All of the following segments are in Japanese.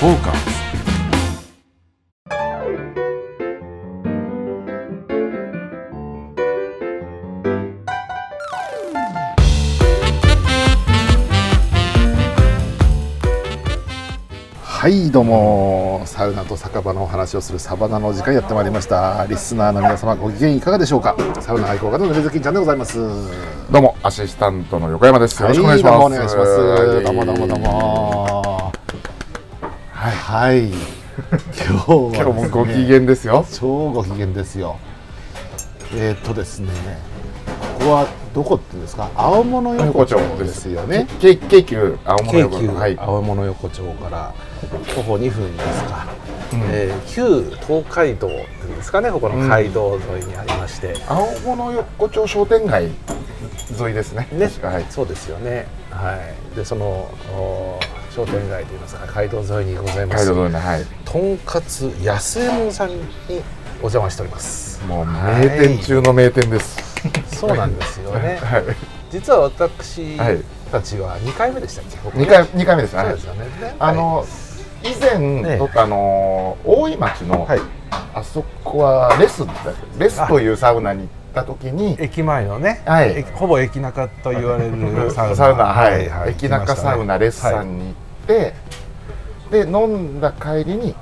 フォーカスはいどうも。サウナと酒場のお話をするサバナの時間やってまいりました。リスナーの皆様ご機嫌いかがでしょうか？サウナ愛好家のレズキンちゃんでございます。どうもアシスタントの横山です。よろしくお願いします。はどうもお願いします、はい。どうもどうもどうもはい、はい、今日は今日もご機嫌ですよ。超ご機嫌ですよ。えー、っとですね。ここはどこって言うんですか？青物横丁ですよね。京京急青物横丁。はい。青物横丁から徒歩2分ですか、えー旧東海道っていうんですかね？ここの街道沿いにありまして、青物横丁商店街沿いですね。ね。はい。そうですよね。はい。でそのお商店街といいますか街道沿いにございます。街道沿いのはい。とんかつ安右衛門さんにお邪魔しております。もう名店中の名店です。そうなんですよね。はい。実は私はいたちは2回目でしたっけ？ここ二回二回目です。はい。そうです。よね。あの以前ええ。撮ったあの大井町のはい。あそこはレスレスというサウナに行った時に。駅前のね、はい。駅ほぼ駅中と言われる サウナ。サウナ。はい、はい。駅中サウナレッサンに行って、で飲んだ帰りに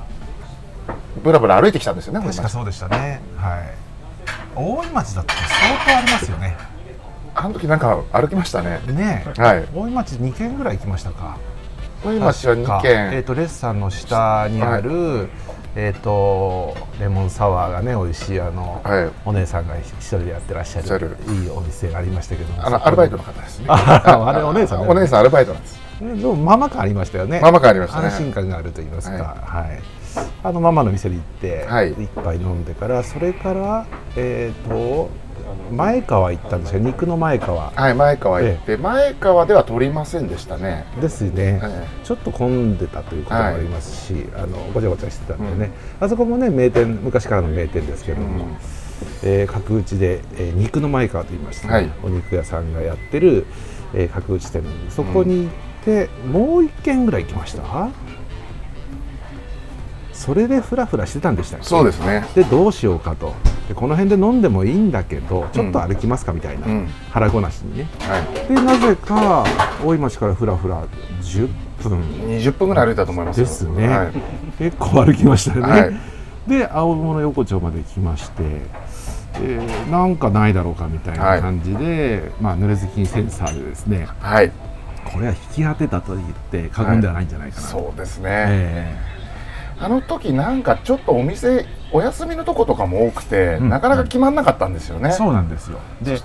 ぶらぶら歩いてきたんですよね確かそうでしたね。はい。大井町だって相当ありますよね。あの時なんか歩きましたね。ね。えはい。大井町2軒ぐらい行きましたか。大井町は2確か。えっ、軒とレッサンの下にある、えっ、とレモンサワーがね美味しいあの、はい。お姉さんが一人でやってらっしゃるる。いいお店がありましたけども。あのアルバイトの方ですね。ああれお姉さんね。お姉さんアルバイトなんですでもママ感ありましたよね。ママ感ありましたね。安心感があると言いますか。はい。はい、あのママの店に行って、はい。一杯飲んでからそれからえっ、と前川行ったんですよ。肉の前川。はい前川行って、前川では取りませんでしたね。ですね、えちょっと混んでたということもありますし、あのごちゃごちゃしてたんでね、あそこもね名店昔からの名店ですけども、うん。えー角打ちで、えー肉の前川と言いまして、ねはい。お肉屋さんがやってる、えー角打ち店なんでそこに行って、もう一軒ぐらい行きました？それでフラフラしてたんでしたっけ？そうですね。でどうしようかと。でこの辺で飲んでもいいんだけどちょっと歩きますかみたいな、うん。腹ごなしにね。はい。でなぜか大井町からふらふら10分。20分ぐらい歩いたと思いますよ。ですね、はい。結構歩きましたよね、はい。で青物横丁まで来まして、えーなんかないだろうかみたいな感じで、まあ濡れずきんセンサーでですね。はいこれは引き当てたと言って過言ではないんじゃないかな。と、そうですね、えあの時なんかちょっとお店お休みのとことかも多くて、うんなかなか決まんなかったんですよね、ーそうなんですよ。で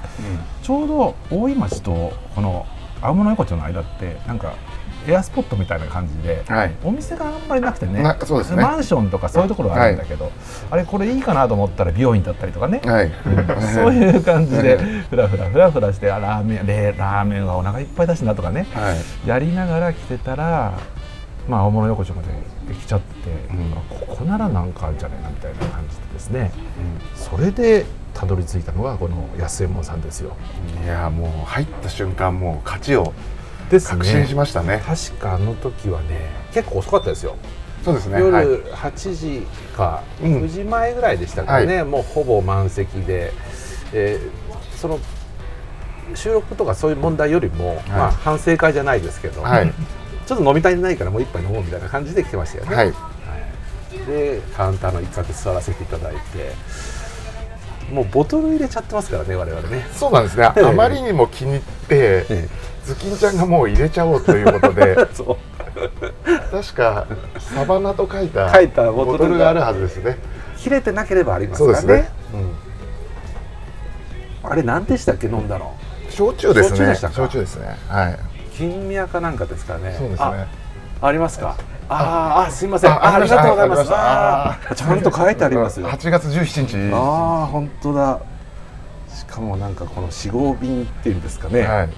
ちょうど大井町とこの青物横丁の間ってなんかエアスポットみたいな感じで、はい。お店があんまりなくてねなそうですね。マンションとかそういうところはあるんだけど、あれこれいいかなと思ったら美容院だったりとかね、はい、そういう感じでふらふらふらふらしてあラーメンでラーメンはお腹いっぱいだしなとかねはい。やりながら来てたらまあ青物横丁まで来ちゃって、うん。あここならなんかあるんじゃないなみたいな感じでですね。それでたどり着いたのがこの安右衛門さんですよ。いやもう入った瞬間もう勝ちをです確信しましたね。確かあの時はね結構遅かったですよ。そうですね。はい。夜8時かうん。9時前ぐらいでしたからね、もうほぼ満席で、えーその収録とかそういう問題よりも、まあ、反省会じゃないですけど、はい。ちょっと飲み足りないからもう一杯飲もうみたいな感じで来てましたよね、はい。でカウンターの一角座らせていただいて。もうボトル入れちゃってますからね我々ね、そうなんですね、ええあまりにも気に入って えズキンちゃんがもう入れちゃおうということでえ そう。確かサバナと書いた書いたボトルがあるはずですね。切れてなければありますからね。ね。うん。あれ何でしたっけ飲んだの？焼酎ですね。焼酎でしたか？焼酎ですね。はい。金宮かなんかですかね。そうですね。あありますか？あーあすいません。あありがとうございます。ああーちゃんと書いてありますよ。8月17日。ああ本当だ。しかもなんかこの四合瓶っていうんですかね、はい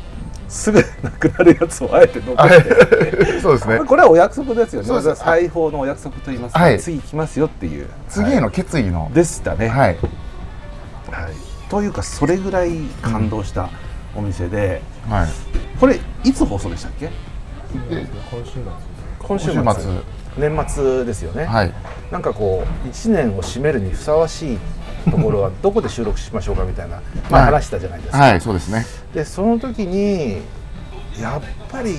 すぐなくなるやつをあえて残はして。い そうですね。これはお約束ですよね。そうです。裁縫のお約束と言いますか、はい。次来ますよっていう。次への決意の。でしたね、はい。はい。というかそれぐらい感動したお店で、はい。これいつ放送でしたっけ？で今週末。今週末。年末ですよね、はい。なんかこう1年を締めるにふさわしいところはどこで収録しましょうかみたいな、まあ、はい話したじゃないですか、はいそうですね。でその時にやっぱり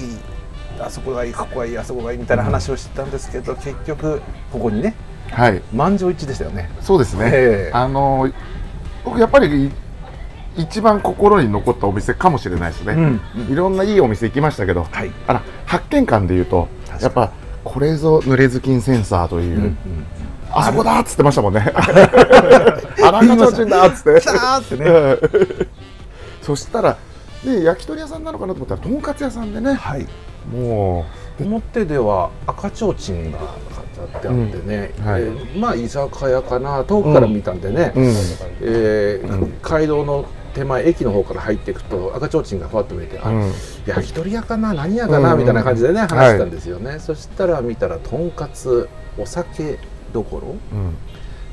あそこがいいここがいいあそこがいいみたいな話をしてたんですけど、結局ここにねはい。満場一致でしたよね。そうですね、ええ。あの僕やっぱり一番心に残ったお店かもしれないですね、うんいろんないいお店行きましたけど、はい。あら発見感でいうとやっぱこれぞ濡れずきんセンサーという、うんうんあそこだっつってましたもんね。あらかちょだっつって。来たーってね。そしたらで焼き鳥屋さんなのかなと思ったらとんかつ屋さんでねはい。も表では赤ちょうちんが飾ってあってね、うん。はい。えーまあ居酒屋かな遠くから見たんでね、う、うん、えーうん街道の手前駅の方から入っていくと赤ちょうちんがふわっと見えて、あうん。焼き鳥屋かな何屋かな、うんみたいな感じでねはい話したんですよね、そしたら見たらとんかつお酒どころ、うん。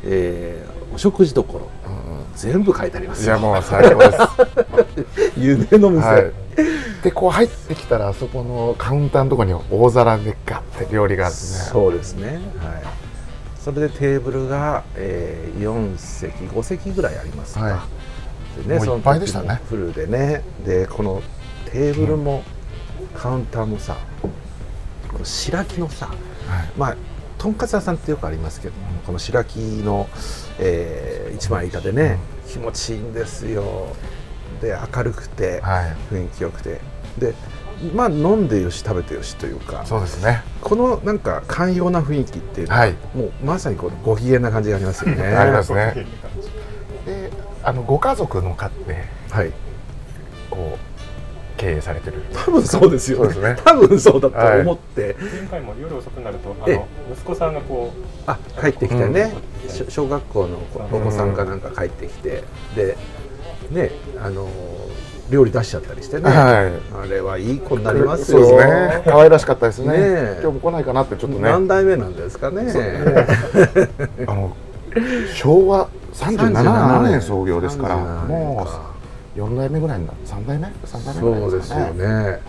えーお食事どころ全部書いてありますよ。いやもう最高です。夢の店、はい、でこう入ってきたらあそこのカウンターのところに大皿でガッて料理があってねそうですね。はい。それでテーブルが、えー、4席5席ぐらいありますか、はでもういっぱいでしたね。フルでね。でこのテーブルも、カウンターもさこの白木のさはい。まあとんかつ屋さんってよくありますけどもこの白木の、えー一枚板でね、気持ちいいんですよ。で明るくて、はい。雰囲気よくて。でまあ飲んでよし食べてよしというかそうですね。このなんか寛容な雰囲気っていうのは、はい。もうまさにこのご機嫌な感じがありますよね。ありますね。であのご家族の家ってはい。こう経営されてる。多分そうですよね。ね。多分そうだと思って、前回も夜遅くなるとあえの息子さんがこあ帰ってきてね、うんし小学校のお子さんがなんか帰ってきて、でねあの料理出しちゃったりしてね、はい。あれはいい子になりますよ。そうですね。可愛らしかったですね。ねえ。今日も来ないかなってちょっとね。何代目なんですかね。あの昭和37年創業ですから。37年もかう4代目ぐらいになる？3代目？3代目ぐらいそうですよね。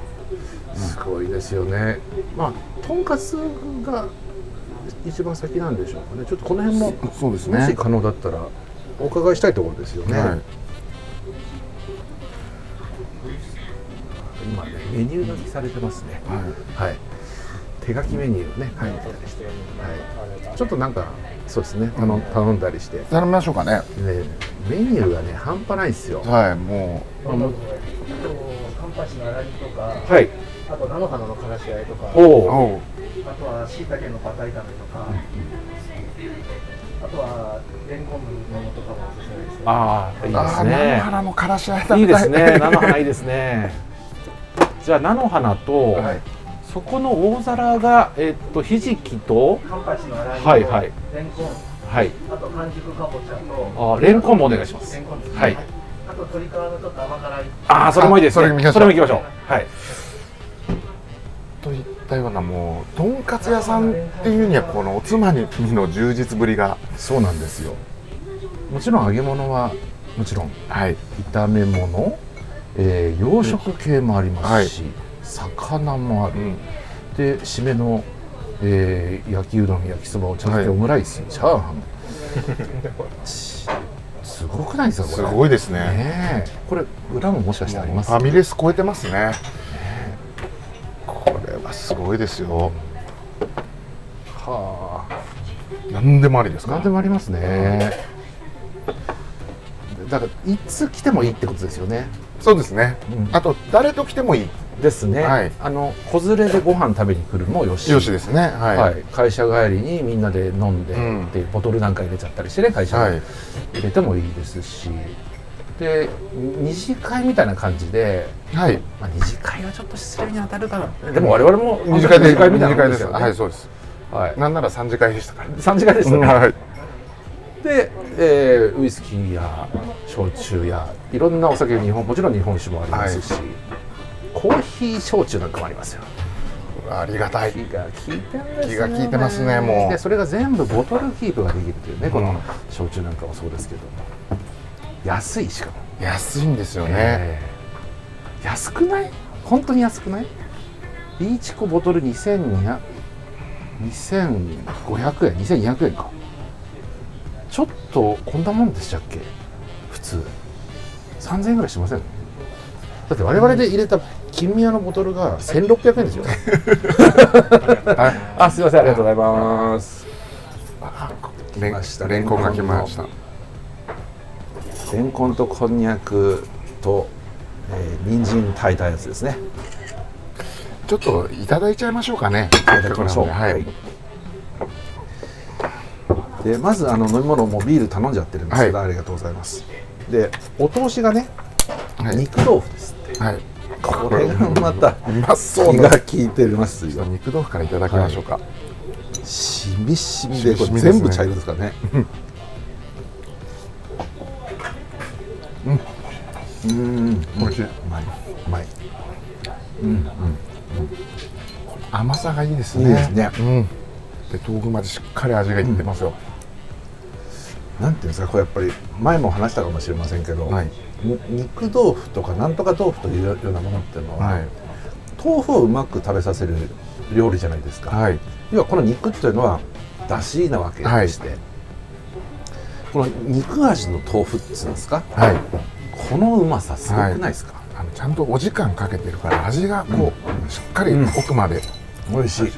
すごいですよね。まあ、とんかつが一番先なんでしょうかね。ちょっとこの辺も、そうですねもし可能だったら、お伺いしたいところですよね。はい今ね、メニュー書きされてますね。はいはい。手書きメニューをね、書いてたりして、はい。ちょっとなんか、そうですね、頼ん頼んだりして、ね、頼みましょうかねメニューがね、半端ないですよ。はいもあもうカンパチの粗煮とか、はい。あと菜の花のからし和えとか、うおお。あとは椎茸のパタ炒めとか、あとはレンコンのものとかもおすすめですね。ああ、いいでああ菜のすね。花のからしあえいいですね。菜の花いいですね。じゃあ菜の花と、はいそこの大皿がえっとひじきとはいはいレンコン、はい。あと半熟かぼちゃと、あレンコンもお願いしますレンコンですね。はい。あと鶏皮のちょっと甘辛い。ああそれもいいですね。それも行きましょうそれも行きましょう。はい。といったようなもうとんかつ屋さんっていうにはこのおつまみの充実ぶりがそうなんですよ。もちろん揚げ物はもちろんはい炒め物、えー洋食系もありますし、魚もある。で締めの、えー焼きうどん焼きそばお茶漬け、はい。オムライスチャーハン。し すごくないですかこれ。すごいですね。ねえ。これ裏ももしかしてあります？ファミレス超えてますね。これはすごいですよ。はあ。何でもありですか？何でもありますね。だからいつ来てもいいってことですよね。そうですね、うん。あと誰と来てもいいですね、はい。あの子連れでご飯食べに来るもよし。よしですね。はい、はい、会社帰りにみんなで飲んで、うん。でボトルなんか入れちゃったりしてね会社はい。に入れてもいいですし、で二次会みたいな感じで、はい。まあ、二次会はちょっと失礼に当たるかな。でも我々も二次会で二次会みたいなもん二次会ですよね。はいそうです。はい、なんなら三次会でしたから。3次会でしたね、はい。で、えーウイスキーや焼酎やいろんなお酒日本もちろん日本酒もありますし、コーヒー焼酎なんかもありますよ。ありがたい。気が利いてるんです気が利いてますねもう。でそれが全部ボトルキープができるというねこうんの焼酎なんかもそうですけど。安いしかも。安いんですよね、えー安くない？本当に安くない？リーチコボトル2200 2500円2200円か。ちょっとこんなもんでしたっけ？普通。3000円ぐらいしません？だって我々で入れた金宮のボトルが1600円ですよ。あすいませんありがとうございます。レン来ました。レンコンが来ました。レンコンとこんにゃくと、えー、人参炊いたやつですね。ちょっといただいちゃいましょうかね。いただきましょう。はい。でまずあの飲み物もビール頼んじゃってるんですけど、ありがとうございます。でお通しがね、はい。肉豆腐ですって。はいこれがまた気な。が利いてますよ。肉豆腐からいただきましょうか、しみしみしみで全部茶色ですからね。うん。しい。うまい。うまい。甘さがいいですね。いいですね。うん。で豆腐までしっかり味がいってますよ、なんていうんですかこれやっぱり前も話したかもしれませんけど、はい。に肉豆腐とかなんとか豆腐というようなものっていうのは、はい。豆腐をうまく食べさせる料理じゃないですか、はい。要はこの肉っていうのはだしなわけでして、この肉味の豆腐っていうんですか？はい。このうまさすごくないですか、あのちゃんとお時間かけてるから味がこう、しっかり奥まで、美味しい。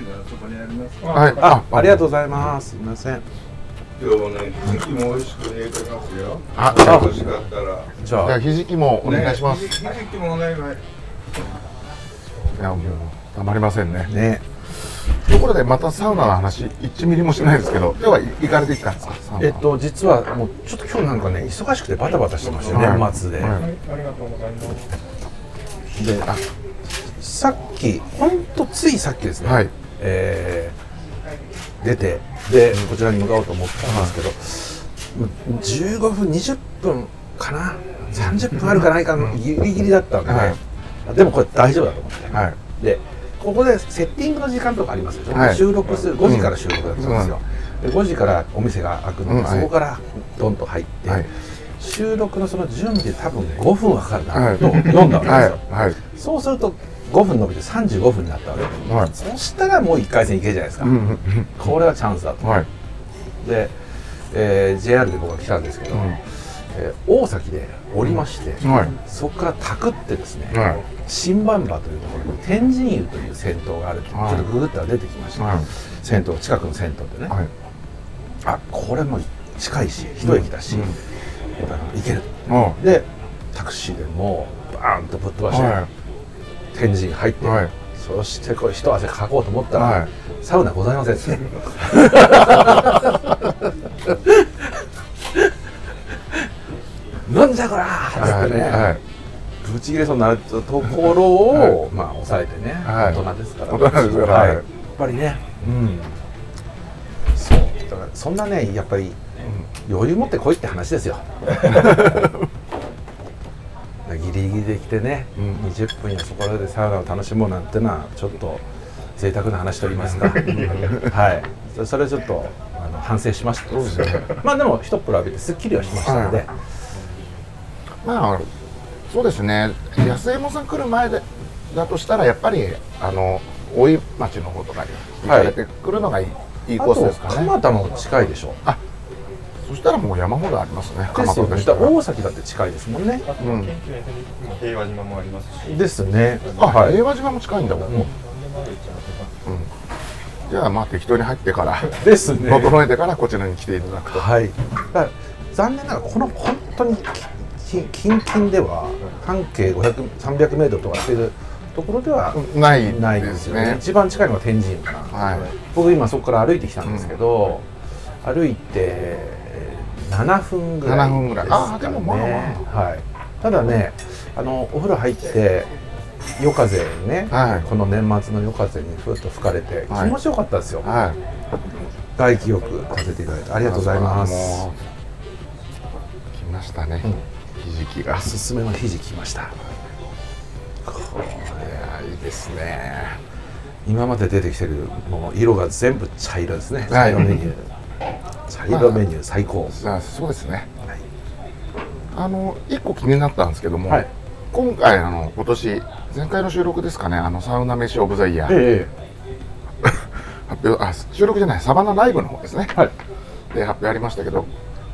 はい。あありがとうございます。すみません今日もね、ひじきも美味しく入れてますよ。あ欲しかったら。じゃあ。じゃあひじきもお願いします、ねひじきもね、はい。いやもうたまりませんね。ね。ところでまたサウナの話1ミリもしないですけど今日は行かれてきたんですか？えっと実はもうちょっと今日なんかね忙しくてバタバタしてましたよ、はい。年末で、はい。ありがとうござい。ます。であさっきほんとついさっきですね、はい。えー出てでこちらに向かおうと思ったんですけど、もう15分20分かな？30分あるかないかのギリギリだったんで、はい。あでもこれ大丈夫だと思って、はい。でここでセッティングの時間とかありますでしょ、はい。収録する5時から収録だったんですよ、で5時からお店が開くので、そこからドンと入って、はい。収録のその準備で多分5分はかかるなと読んだわけですよ、そうすると5分伸びて35分になったわけ、はい。そしたらもう1回戦いけるじゃないですか、うんうんこれはチャンスだと、はい。で、えー JR で僕は来たんですけど、うん。えー大崎で降りまして、はい。そこからたくってですね、はい。新馬場というところに天神湯という銭湯があるちょっとググったら出てきました、はい。銭湯近くの銭湯でね、はい。あこれも近いし一駅だし、うん。やっぱ行ける。あでタクシーでもうバーンとぶっ飛ばして、はい天神入って、はい。そしてこれ一汗かこうと思ったら、はい。サウナございません。なんじゃこらーってね、はいぶち切れそうになるところを、まあ抑えてね、はい。大人ですから。はい。はい。やっぱりね。うん。そう。だからそんなねやっぱり、余裕持ってこいって話ですよ ギリギリで来てね、うん20分やそこでサウナを楽しもうなんてのはちょっと贅沢な話と言いますか。はい。そそれちょっとあの反省しました。まあでも一っ風呂浴びてすっきりはしましたので、はい。まあそうですね。安右衛門さん来る前でだとしたらやっぱりあの大井町の方とかに行かれてくるのがいい,、い、いコースですかね。蒲田も近いでしょそしたらもう山ほどありますね。ですよね。でしたら大崎だって近いですもんね。うん。平和島もありますし、ですね。あ、はい。平和島も近いんだもん、うん。じゃあまあ適当に入ってから。ですね。整えてからこちらに来ていただくと。はい。残念ながらこの本当にき近々では半径500300メートルとかっていうところではないないでですねね。一番近いのが天神かな、はい。僕今そこから歩いてきたんですけど、歩いて7分ぐらい7分ぐらい。ですかね。あーでもまあまはい、ただねあのお風呂入って夜風にね、はい。この年末の夜風にふっと吹かれて気はい。持ちよかったですよ、はい。外気よくさせていただいてありがとうございます。来ましたね、ひじきが。おすすめのひじきました。これいいですね。今まで出てきてるもう色が全部茶色ですね。はい。茶色メニュー、茶色メニュー最高、あそうですね。はい。あの一個気になったんですけども、はい。今回あの今年前回の収録ですかねあのサウナ飯オブザイヤー、ええ。発表あ収録じゃないサバナライブの方ですね。はい。で発表ありましたけど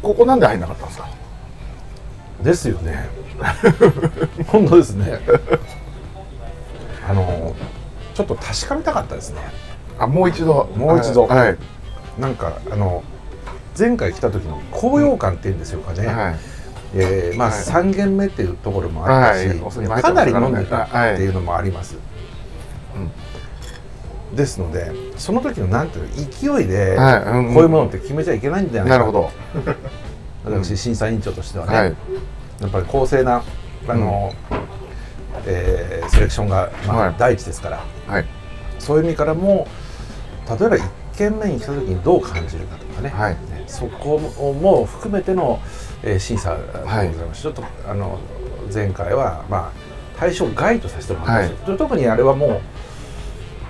ここなんで入んなかったんですか？ですよね。本当ですね。あのちょっと確かめたかったですね。あもう一度。もう一度。はい。なんかあの前回来た時の高揚感っていうんですよかね、はい。えーまあ、はい。3軒目っていうところもあったし、はい。かなり飲んでたっていうのもあります、ですのでその時のなんていうの勢いで、こういうものって決めちゃいけないんじゃないかなるほど。私審査委員長としてはね、はい。やっぱり公正なあの、えーセレクションが、まあはい。第一ですから。はい。そういう意味からも例えば1軒目に来た時にどう感じるかとかね、はい。ねそこも含めての、えー審査でございます、ちょっとあの前回は、まあ、対象外とさせてもらいました、特にあれはも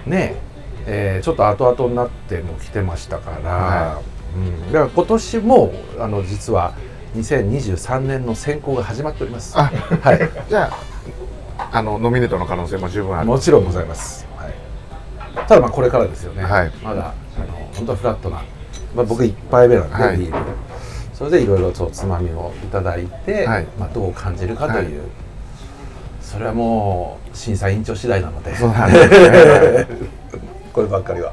うねえーちょっと後々になっても来てましたから、はうん、だから今年もあの実は2023年の選考が始まっております。あはい。じゃああのノミネートの可能性も十分ある。もちろんございます。はい、ただまあこれからですよね。はい。まだあの本当はフラットな、まあ僕一杯目なんで、はい。ビール。それでいろいろとつまみをいただいて、はい。まあどう感じるかという、それはもう審査委員長次第なので、そうなんですね。こればっかりは。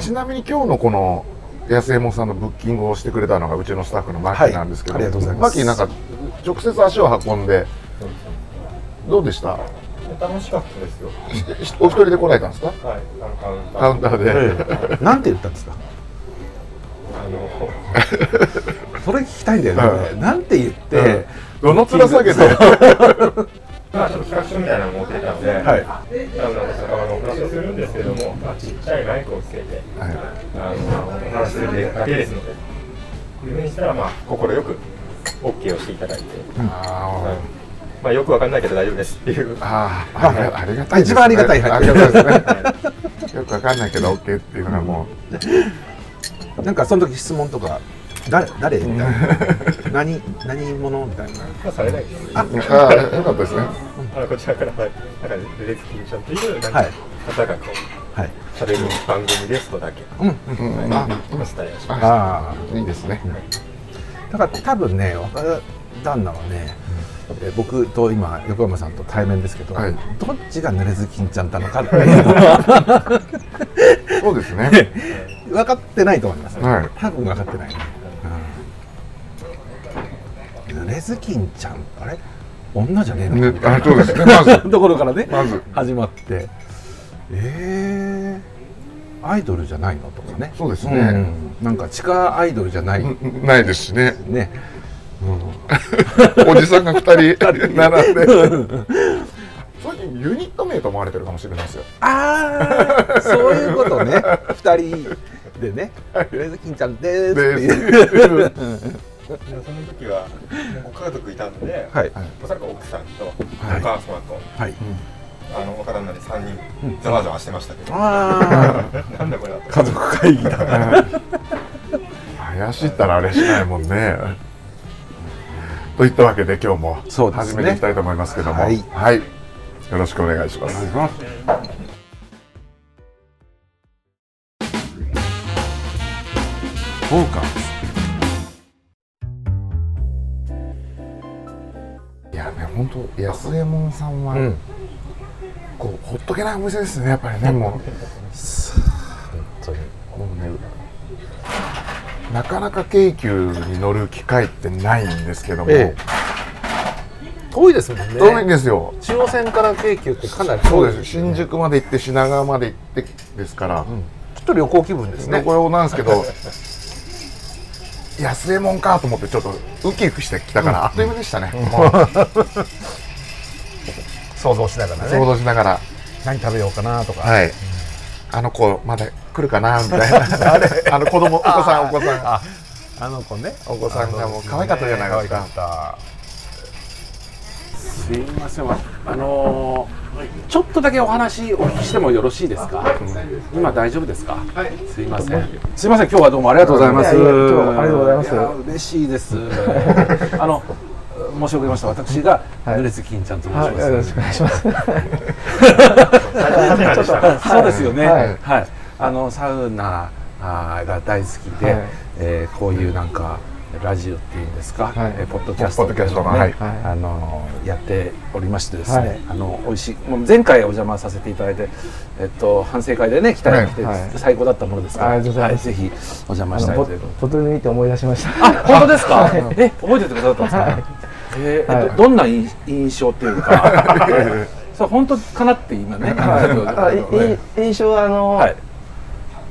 ちなみに今日のこの安右衛門さんのブッキングをしてくれたのがうちのスタッフのマッキーなんですけど、はいありがとうございます。マッキーなんか直接足を運んでどうでした？楽しかったですよ。お一人で来られたんですか？はい。あのカウンターカウンターで、なんて言ったんですか？あのそれ聞きたいんだよね。はなんて言って、どの面下げて。まあちょっと企画書みたいなの持ってたんで、はい。あのお話をするんですけども、まあ、ちっちゃいマイクをつけて、はいあのお話しするだけですので、いうふうにしたら、まあ、快く OK をしていただいて、あまあ、よくわかんないけど大丈夫ですっていう。ー、あーありがありがたい一番ありがたい。はい。ありがたいですね。よくわかんないけど OK っていうのがもなんかその時質問とか。誰誰？みたいな。何何者みたいな。まあ、されないです。う、ああかったですね。あのこちらから、はい、なんかレレズキンちゃんというなんかはい。方がこうはい。喋る番組ですとだけうん。うん。あお伝えをします。ああいいですね。だから多分ね若旦那はね、え僕と今横山さんと対面ですけど、はい。どっちが濡れずきんちゃんなのかっていう。そうですね 分かってないと思います、はい。多分分かってないね、うん、濡れずきんちゃんあれ？女じゃねえのねみたいあそうですね。まず。な ところからねまず。始まって。えー、アイドルじゃないの？とかね。そうですね。ん。なんか地下アイドルじゃない、ないですしね。ね、おじさんが二人。並んで ユニット名と思われてるかもしれないですよ。ああそういうことね。二人でね「レズキンちゃんでーす」っていう。でその時はご家族いたので、はい。おそらく奥さんとおはい。母様と、はい。あの若旦那で3人ざわざわしてましたけど、ああなんだこれはと。家族会議だ 怪しいったらあれしないもんね。といったわけで今日もそうですね。始めていきたいと思いますけども。はい。はい、よろしくお願いします。フォーカいやね本当安右衛門さんは、スうん。こうほっとけないお店ですねやっぱりねもう。もうねなかなか京急に乗る機会ってないんですけども、ええ遠いですもんね。遠いんですよ。中央線から京急ってかなりそう遠いです新宿まで行って品川まで行ってですから、ちょっと旅行気分ですね。これなんですけど安右衛門かと思ってちょっとウキウキしてきたから、あっという間でしたね、もう。想像しながら想ね像しながら。何食べようかなとか。はい、あの子まだ来るかなみたいな。あれ あの子供お子さんお子さん。ああの子ね。お子さんがもう可愛かったじゃないですかすいません。あのーちょっとだけお話お聞きしてもよろしいですか、今大丈夫ですか？はいすいません。すいません。今日はどうもありがとうございます。ありがとうございます。や嬉しいです。あの申し遅れました。私がはい。濡れずきんちゃんと申します、はい、よろしくお願いします。そうですよね。はい。はい。あのサウナあーが大好きで、はい。えーこういうなんかラジオっていうんですか、はい。えーポッドキャスト。ね。はい。あのやっておりましてですね、はい。あの美味しいもう前回お邪魔させていただいて、えっと、反省会でね来たはい。来て、はい。最高だったものですから、ありがとう。ございぜひお邪魔したいということで。ボトル見て思い出しました。あ本当ですか、え覚えててくださったんですか、えーえっとはい。どんな印印象っていうか？そう本当かなって今ね、あいい印象はあの、はい。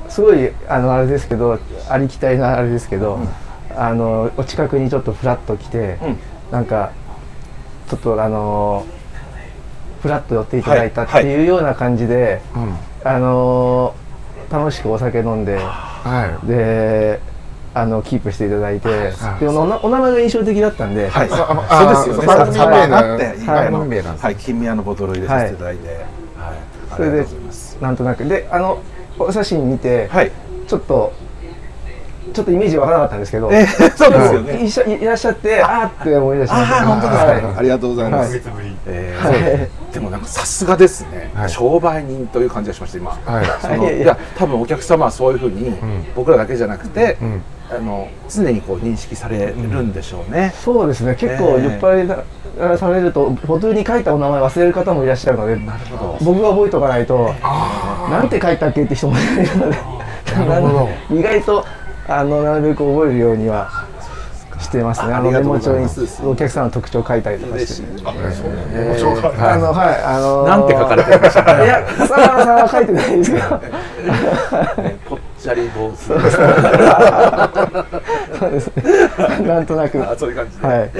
すごいあのあれですけどありきたりなあれですけど、あのお近くにちょっとフラッと来て、うん。なんかちょっとあのフラッと寄っていただいたっはい。ていうような感じで、うん。あの楽しくお酒飲んではい。であのキープしていただいて、はい。でおなお名前が印象的だったんで、はい、あそうですよね。番組名あなって、番組名なんです。はい、金宮のボトル入れさせていただいて、はい、あそれでりがとうございます。なんとなく。であのお写真見て、はい、ちょっとちょっとイメージわからなかったんですけど、え ー、そうですよね。いしゃいらっしゃってあーって思い出しましたあー本当ですか。はい。ありがとうございます。はい。月ぶり。えはい。ー、でもなんかさすがですね、はい。商売人という感じがしました今。はい。いや多分お客様はそういうふうに、僕らだけじゃなくて、うん。あの常にこう認識されるんでしょうね。そうですね。結構ええ酔っ払いされるとボトルに書いたお名前忘れる方もいらっしゃるので僕が覚えておかないとなんて書いたっけって人もいるので。なるほど。意外とあのなるべく覚えるようにはしてますね。あのメモ帳にいますお客さんの特徴書いたりとか嬉しい。して。えーあのはいあのーなんて書かれてるんでしょういや佐原さんは書いてないですけどねぽっちゃり坊主。そうですねなんとなく。あそういう感じで。はい。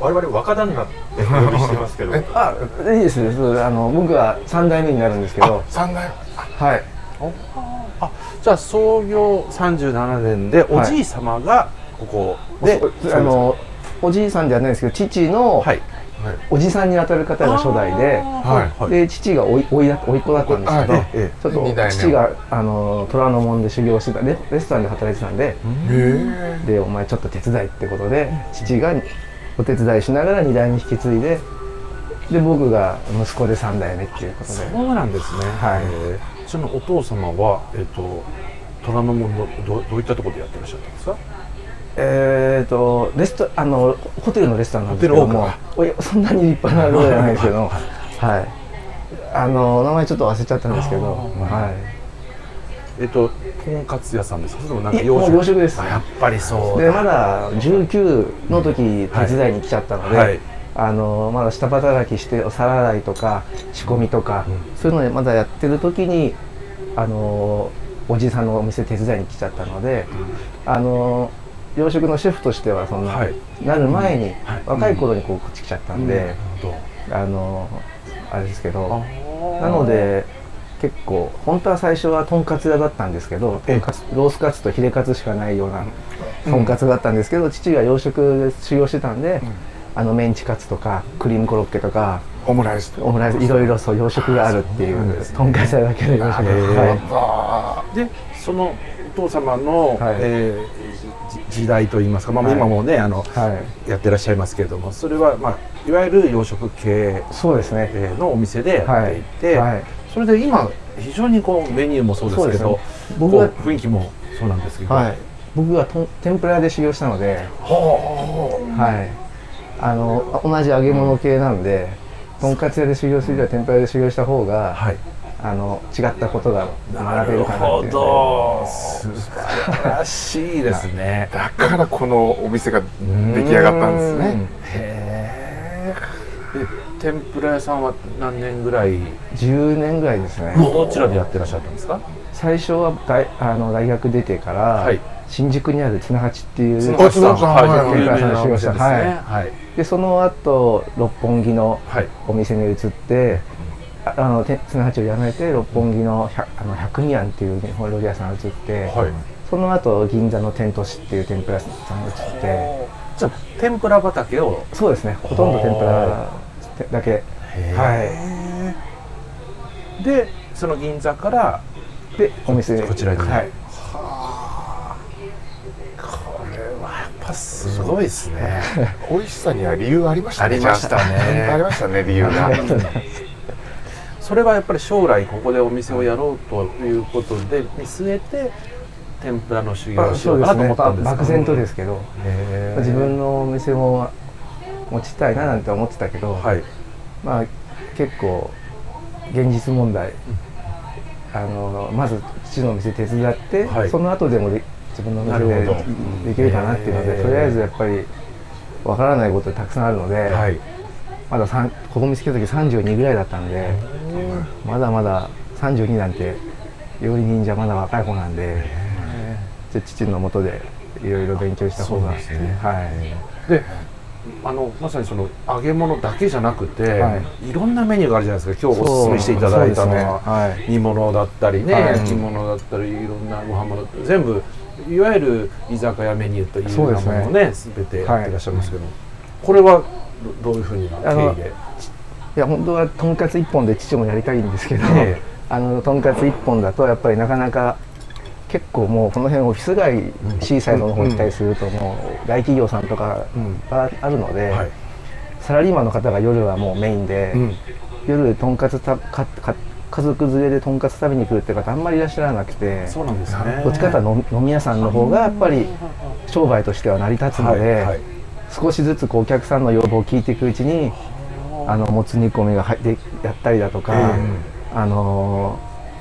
我々若旦那ってお呼びしてますけど。あいいですね。そうあの僕は三代目になるんですけど。三代はいあじゃあ創業37年でおじい様がここで、あのおじいさんではないですけど父のはい。おじさんにあたる方が初代で、はいはい。で父がおいおいだおいっ子だったんですけど、ちょっと父があの虎ノ門で修行してたレレストランで働いてたんで、へでお前ちょっと手伝いってことで父がお手伝いしながら2代目引き継いでで僕が息子で3代目っていうことで。そうなんですね。はいえーそのお父様はえっ、と虎ノ門のどどういったところでやってらっしゃったんですか？えー、とレストあのホテルのレストランなんですけどもおいそんなに立派なところじゃないですけど。はい。あの名前ちょっと忘れちゃったんですけど。はえっ、ととんかつ屋さんですか？それなんか洋食？です。あやっぱりそうでまだ19の時手伝い。に来ちゃったので、はいあのまだ下働きしてお皿洗いとか仕込みとか、そういうのでまだやってる時にあのおじいさんのお店手伝いに来ちゃったので、あの洋食のシェフとしてはそんな、はい。なる前に、はい。若い頃にこうこっち来ちゃったんで、あのあれですけどなので結構本当は最初はとんかつ屋だったんですけどロースカツとヒレカツしかないようなとんかつだったんですけど、父が洋食で修行してたんで、あのメンチカツとかクリームコロッケとかオムライスオムライスいろいろそう洋食があるっていうとんかつ屋だけの洋食はでそのお父様の、はい。えーじ時代といいますか、まあ、はい。今もねあのい、はい、やってらっしゃいますけれどもそれは、まあ、いわゆる洋食系そうですね。えーのお店でやっていて、はい。はい。それで今非常にこうメニューもそうですけどね。僕は雰囲気もそうなんですけど、はい、僕はとん天ぷらで修行したので、はい、あの同じ揚げ物系なんで、とんかつ屋で修行するよりは天ぷらで修行した方が、はい。あの違ったことがな学べるかなっていう素晴らしいですね。だからこのお店が出来上がったんですね。へえで天ぷら屋さんは何年ぐらい？10年ぐらいですね。どちらでやってらっしゃったんですか？最初は大あの大学出てから、はい。新宿にある綱八っていう綱八さん。はい。はい。有名なお店ですね。はいはいでその後六本木のはい。お店に移って、ああの八を辞めて六本木の百あの百二庵っていう日本料理屋さんに移って、はい。その後銀座の天都市っていう天ぷら屋さんに移ってじゃあ天ぷら畑をそうですね。ほとんど天ぷらだけ。はでその銀座からいでお店こちらに。はい。これはやっぱす。ごいですね。美味しさには理由ありましたね。ありましたね。ありましたね理由が。それはやっぱり将来ここでお店をやろうということで見据えて天ぷらの修行をしようかなと思ったんですか？漠然とですけど自分のお店も持ちたいななんて思ってたけど、はい。まあ結構現実問題、あのまず父のお店手伝って、はい。その後でもで自分のお店でできるかなっていうので、とりあえずやっぱりわからないことたくさんあるので、はい。まだここ見つけた時32ぐらいだったんで、まだまだ32なんて料理人じゃまだ若い方なんで、じゃあ父のもとでいろいろ勉強した方が、ね。はい。であのまさにその揚げ物だけじゃなくて、、はい。ろんなメニューがあるじゃないですか。今日おすすめしていただいたのは、ね。はい。煮物だったりね、はい。焼き物だったりいろんなご飯物全部いわゆる居酒屋メニューというようなものをね全てやってらっしゃいますけど、これはどどういうふうにな経緯で？いや本当はとんかつ一本で父もやりたいんですけど、ええ。あのとんかつ一本だとやっぱりなかなか結構もうこの辺オフィス街、シーサイドの方行ったりするともう大企業さんとかがあるので、はい。サラリーマンの方が夜はもうメインで、うん。夜とんかつたかか家族連れでとんかつ食べに来るって方あんまりいらっしゃらなくてそうなんですね。どっちかというと飲み屋さんの方がやっぱり商売としては成り立つので、はいはい。少しずつこうお客さんの要望を聞いていくうちにあ。のもつ煮込みが入ってやったりだとか、あの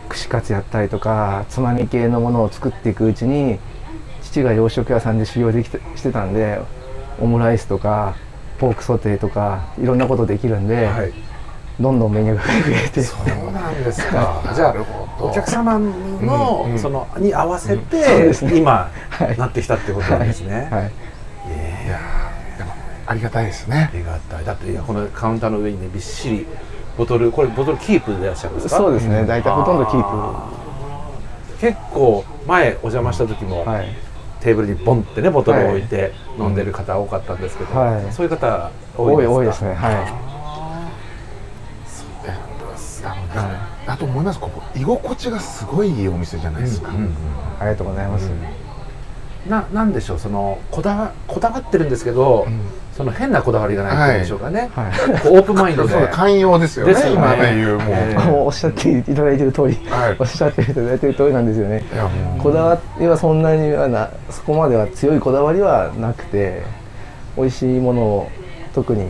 串カツやったりとかつまみ系のものを作っていくうちに父が洋食屋さんで修行できてしてたんでオムライスとかポークソテーとかいろんなことできるんで、はいどんどんメニューが増えて。そうなんですか。じゃあお客様の、うんうん。そのに合わせて、ですね。今、はいなってきたってことなんですね、はい、い。やーでもありがたいですね。ありがたい。だっていやこのカウンターの上にねびっしりボトルこれボトルキープでいらっしゃるんですか？そうですね。大体ほとんどキー結構前お邪魔した時も、プはい。テーブルにボンってねボトルを置いて飲んでる方多かったんですけど、はい。そういう方多多いいですか？多いですね。はあと思います。ここ居心地がすごいいいお店じゃないですか、いありがとうございます、ななんでしょうそのこだわこだわってるんですけど、その変なこだわりがないっていうんでしょうかね、はい。こうオープンマインドで。そうだ寛容ですよねですよね。今で言うもう、えもうおっしゃっていただいてる通り、はい。おっしゃっていただいてる通りなんですよね。こだわりはそんなにはなそこまでは強いこだわりはなくて美味しいものを特に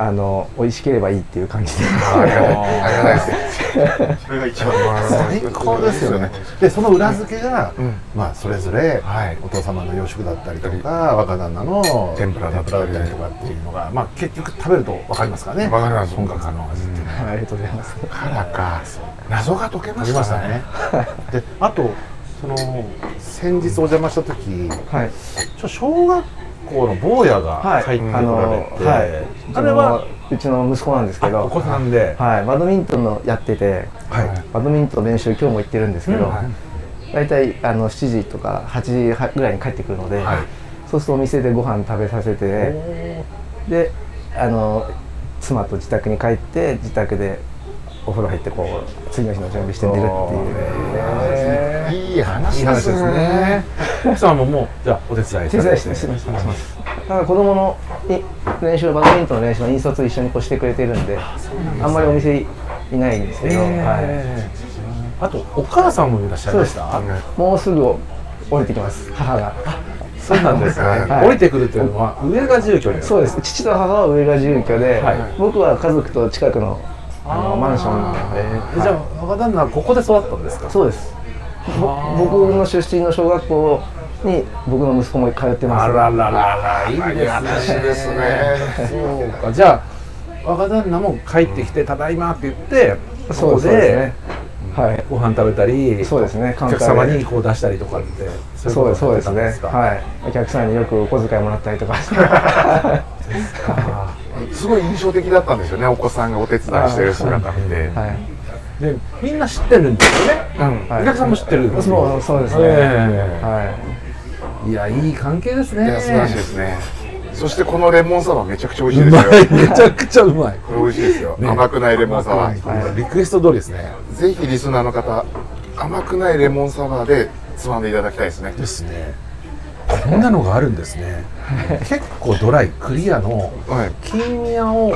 あの美味しければいいっていう感じでありがたいありがたいですそれが一番最高ですよね。でその裏付けが、うん。まあそれぞれ、はいお父様の洋食だったりとか若旦那の天ぷらだったりとかっていうのが、まあ、結局食べると分かりますからね。わかります。本格派の味っていうのは。はいありがとうございます。からか。謎が解けまありしたね。ましたね。であとその先日お邪魔した時はい。ちょ小学校の坊やがはい。入ってこられて、はい。あれはうちの息子なんですけどあお子さんで、はい。バドミントンのやっててはい。バドミントンの練習今日も行ってるんですけど、うん大体あの7時とか8時はぐらいに帰ってくるので、はい。そうするとお店でご飯食べさせてであの妻と自宅に帰って自宅でお風呂入ってこう次の日の準備して寝るっていういい話いい話ですね。奥さんももうじゃあお手伝い手伝いしてします。しますだから子供のい練習バドミントンの練習の引率一緒にこうしてくれてるんであんまりお店いないんですけど、はい、えーあとお母さんもいらっしゃいました？もうすぐ降りてきます母が。そうなんですね、はい。降りてくるというのは上が住居ですそうです。父と母は上が住居で、はい。僕は家族と近くのあのマンションえーじゃあ若旦那はここで育ったんですか？そうです。ぼ僕の出身の小学校に僕の息子も通ってます。あららららいいですね。話ですねそうか。じゃあ若旦那も帰ってきて「ただいま」って言ってこそうこでそうですね。はいご飯食べたりそうですね。お客様にこう出したりとかってそうですそうですね。はいはい。お客さんによくお小遣いもらったりとか すごい印象的だったんですよね。お子さんがお手伝いしてる姿見て。はいでみんな知ってるんですよね、はい。お客さんも知ってるそうそうですね、えはい。いやいい関係ですね。いや素晴らしいですね。そしてこのレモンサワーめちゃくちゃ美味しういですよ。めちゃくちゃうまい。これ美味しいですよ、甘くないレモンサワー、リクエスト通りですね。ぜひリスナーの方甘くないレモンサワーでつまんでいただきたいですね。ですね。こんなのがあるんですね。結構ドライクリアのはい。金宮を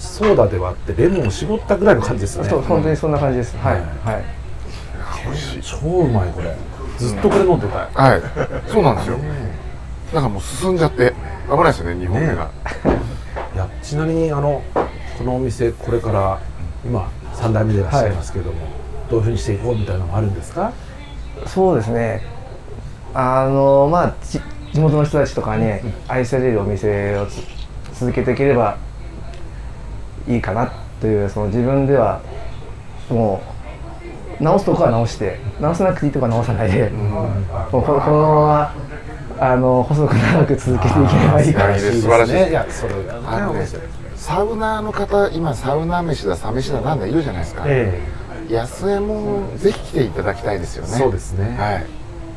ソーダで割ってレモンを絞ったぐらいの感じですよね。そう本当にそんな感じです。はい。はい。はい。超うまいこれ。ずっとこれ飲んでたい、はい。そうなんですよ。なんかもう進んじゃって危ないですよね2本目が、いやちなみにあのこのお店これから今3代目でいらっしゃいますけれども、どういうふうにしていこうみたいなのもあるんですか？そうですね。あのまあち地元の人たちとかに愛されるお店をつ続けていければいいかなというその自分ではもう直すとこは直して直さなくていいとこは直さないで、もうこのこのままあの細く長く続けていければいいかな素晴らしい。ですいやそれがあのねサウナーの方今サウナ飯だサ飯だなんだいるじゃないですか、え安江もぜひ来ていただきたいですよね。そうですね。はい。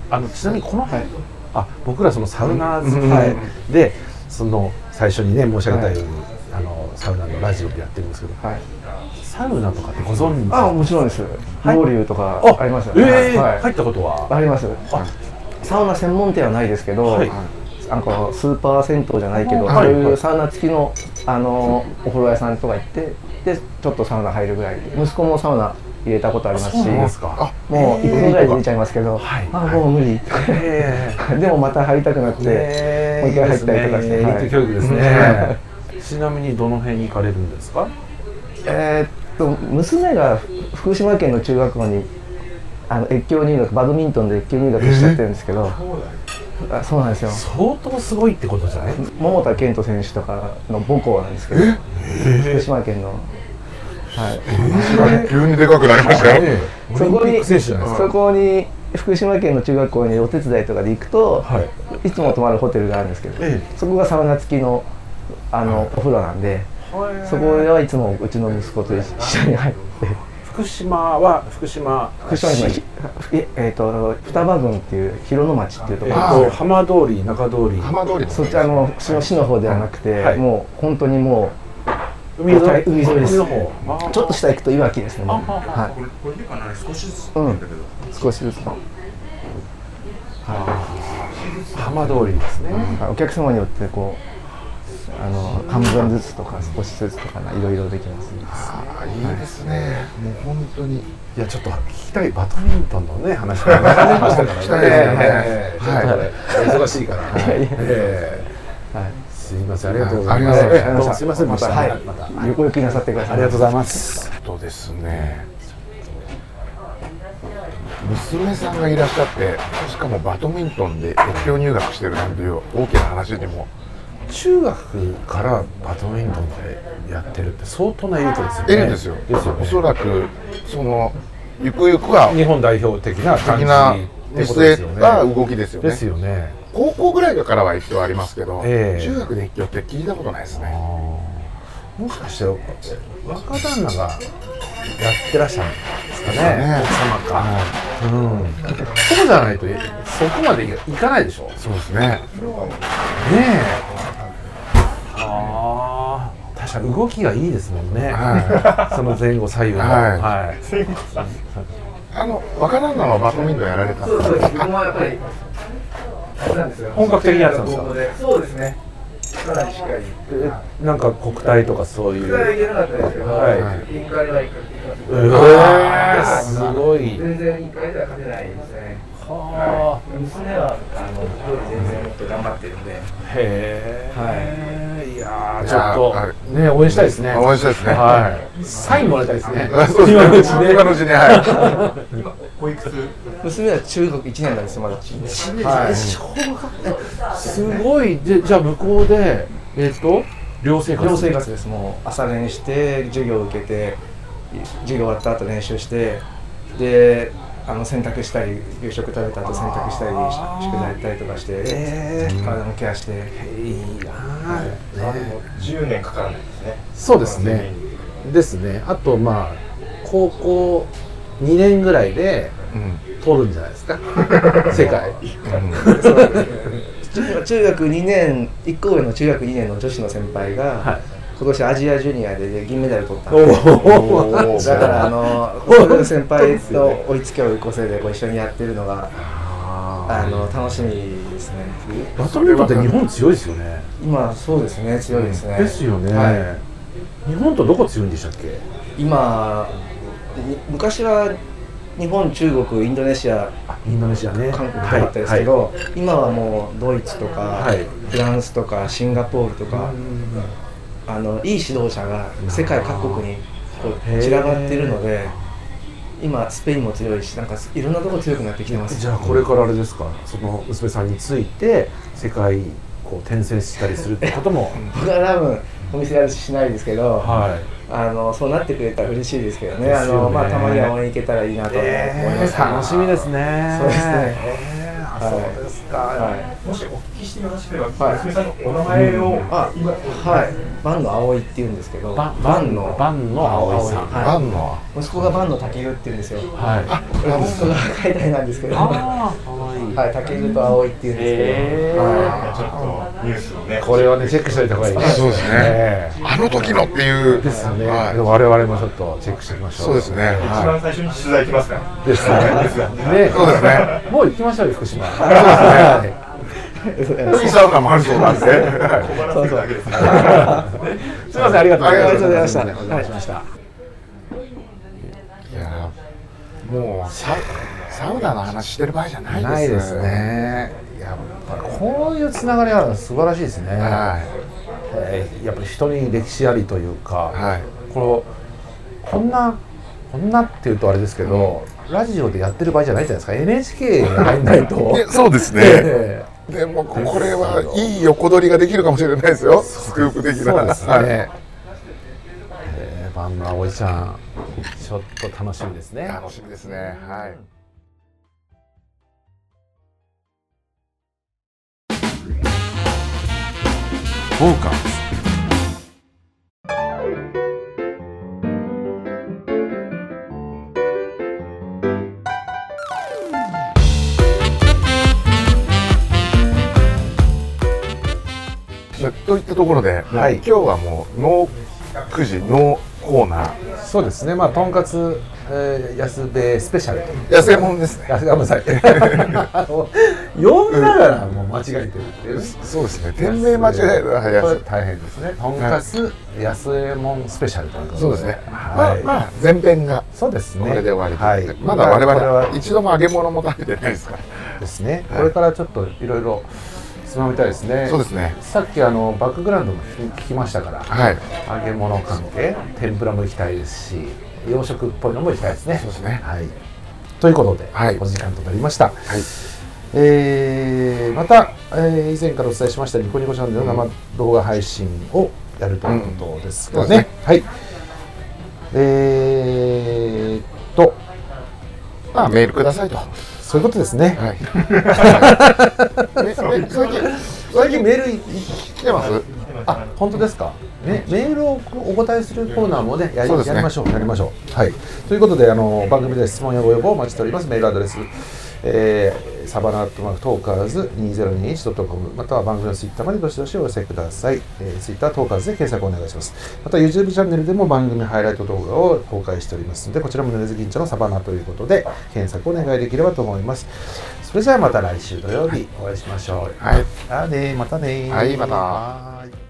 あのちなみにこの、あ僕らそのサウナーうん。はいでその最初にね申し上げたように、あのサウナのラジオでやってるんですけど。はい、サウナとかってご存知ですあか？もちろんです。はい。ロウリュとかありますよえね、えはい。入ったことは？あります。サウナ専門店はないですけど、はい。なんかスーパー銭湯じゃないけど、はい。そういうサウナ付きのあのお風呂屋さんとか行ってでちょっとサウナ入るぐらいで息子もサウナ入れたことありますしもう1分ぐらいで出ちゃいますけど、はい。あもう無理、え でもまた入りたくなって、えもう一回入ったりとかして、ね。はい。教育ですね ちなみにどの辺に行かれるんですか？えーっと娘が福島県の中学校にあの越境入学バドミントンで越境入学しちゃってるんですけど、あそうなんですよ。相当すごいってことじゃない？桃田賢斗選手とかの母校なんですけど。福島県の。はい。急にでかくなりましたよ、ええオリンピック選手じゃないですか。そこに福島県の中学校にお手伝いとかで行くと、はい。い、つも泊まるホテルがあるんですけど、え。そこがサウナ付きのあの、お風呂なんで、そこではいつもうちの息子と一緒に入って。福島は福島。福島県のひええー、と双葉郡っていう広野町っていうとこえろっと浜通り中通り。浜通りそっちあのその市の方ではなくて、はい。もう本当にも海沿い？海沿いです。ちょっと下行くといわきですねはい。これでかな？少しずつうん。少しずつ。の浜通りですね。はいお客様によってこうあの半分ずつとか少しずつとかないろいろできます、あいいですね、もう本当に。いやちょっと聞きたいバドミントンのね話が長くなりましたからね。ねええ。はい。忙しいから。ええ。はい。すいませんありがとうございます。ありがとうございます。ええどうもすいませまたはい。また。横行きなさってくださいありがとうございます。とですね娘さんがいらっしゃってしかもバドミントンで越境入学してるなんていう大きな話にも中学からバドミントンでやってるって相当なエリートですよね。エリートですよ。ですよね。おそらくそのゆくゆくは日本代表的な感じ見据えたね。動きですよね。ですよね。高校ぐらいからは越境ありますけど、ええ。中学で越境って聞いたことないですね。もしかして若旦那がやってらっしゃるんですかね？ね。奥様か、うん、そうじゃないとそこまでいかないでしょ。ねそうですね。え。ああ確かに動きがいいですもんね、は その前後左右の。はい。はい。あの若旦那はバドミントンやられたんですか？自分はやっぱり本格的にやってたんですか？そうですね。かなりしっかりえなんか国体とかそういう。一回は行けなかったですけど、はいは行かえ行かー、すごい。全然インカレでは勝てないですねは娘はあの僕より全然もっと頑張ってるんで。あへえ、い、やーちょいやーっとね応援したいですね。応援したいですね。はい。サインもらいたいですね。あ そうですね。今のうちね。今のうちにはい。保育士娘は中学1年なんですよまだ。はい、小学すごい。でじゃあ向こうでえっ、と寮生活。寮生活です。もう朝練して授業を受けて授業終わった後練習してであの洗濯したり夕食食べた後洗濯したり宿題やったりとかして、えー。体もケアして。いいなああでも10年かからないですね。そうですね。ですね。あとまあ高校2年ぐらいで取るんじゃないですか。世界。中中学2年1個上の中学2年の女子の先輩が、はい今年アジアジュニアで銀メダル取っただからあの 先輩と追いつけ追い越せでこう一緒にやってるのがあの楽しみですね。バドミントンって日本強いですよね。今そうですね強いですね、ですよね、はい。日本とどこ強いんでしたっけ？今に昔は日本中国インドネシア。インドネシアね。韓国とかあったですけど、今はもうドイツとか、はい。フランスとかシンガポールとか、あのいい指導者が世界各国にこう散らばってるので今スペインも強いしなんかいろんなところ強くなってきてます。じゃあこれからあれですか？その娘さんについて世界こう転戦したりするってことも。僕は多分お店やるししないですけど、はい。あのそうなってくれたら嬉しいですけどね。ね。あの、まあ、たまには応援行けたらいいなと思います、楽しみですね。そうですね。えーあそうですか、はい。もししてよろしければ、はい。娘さんのお名前を、あはい。バンの葵って言うんですけどババンのバンの葵さん。はい。バンの息子がバンの竹湯って言うんですよ。はい。息子が海外なんですけど。はい。いい。竹湯と葵って言うんですけど、へー。はちょっとニュースをね、これはねチェックしておいた方がいい。ね。そうですね。えあの時のっていう。えですよね、はい我々もちょっとチェックしておきましょう。そうですね。一は番最初に取材来ますから。です ね。ね。そうですね。もう行きましょうよ福島。そうですね。はいいいサウナもあるそうなんではい小腹す。みませんありがとうございましたありがとうございましたお邪魔しましたいやもうササウナの話してる場合じゃないですないですねやっぱこういうつながりは素晴らしいですね、はえーやっぱり人に歴史ありというか、はいこのこんなこんなっていうとあれですけど、ラジオでやってる場合じゃないじゃないですか NHK に入んないといそうですねでもここれはいい横取りができるかもしれないですよ。スクープ的な。そうですね、はい。えー、万の葵ちゃんちょっと楽しみですね。楽しみですね。はい。フォーカスといったところで、はい。今日はもうノーくじノーコーナー。そうですね。まあとんかつ、えー、安部スペシャルと。痩せ物ですね。あごめん。なさいあの読みながらもう間違えてるっていう。そうですね。店名間違えたら大変ですね。とんかつ安右衛門スペシャルということそうですね、はい。まあまあ前編がそうですね。これで終わりで、はい。まだ我これは々一度も揚げ物も食べてないですから。ですね、はい。これからちょっといろいろつまみたいですね。そうですね。さっきあのバックグラウンドも聞きましたから、はい。揚げ物関係天ぷらも行きたいですし洋食っぽいのも行きたいですね。そうですね。はい。ということで、はい。お時間となりました、はい。えーまた、えー以前からお伝えしましたニコニコチャンネルの生動画配信をやるということですかね,、うん。そうですね。はい。えーっとまあメールくださいと。はそういうことですね、い。めめ最近最近メールい来てます？あ本当ですか、ね、メールをお答えするコーナーもねやりね。やりましょうやりましょう。はい。ということであの番組で質問やご要望をお待ちしております。メールアドレス。えーサバナットマークトーカーズ 2021.com または番組のツイッターまでどしどしお寄せください、えー、ツイッタートーカーズで検索お願いします。また YouTube チャンネルでも番組ハイライト動画を公開しておりますのでこちらもヌネズ銀茶のサバナということで検索お願いできればと思います。それじゃあまた来週土曜日お会いしましょう。はい。あーねーまたねー。はいまた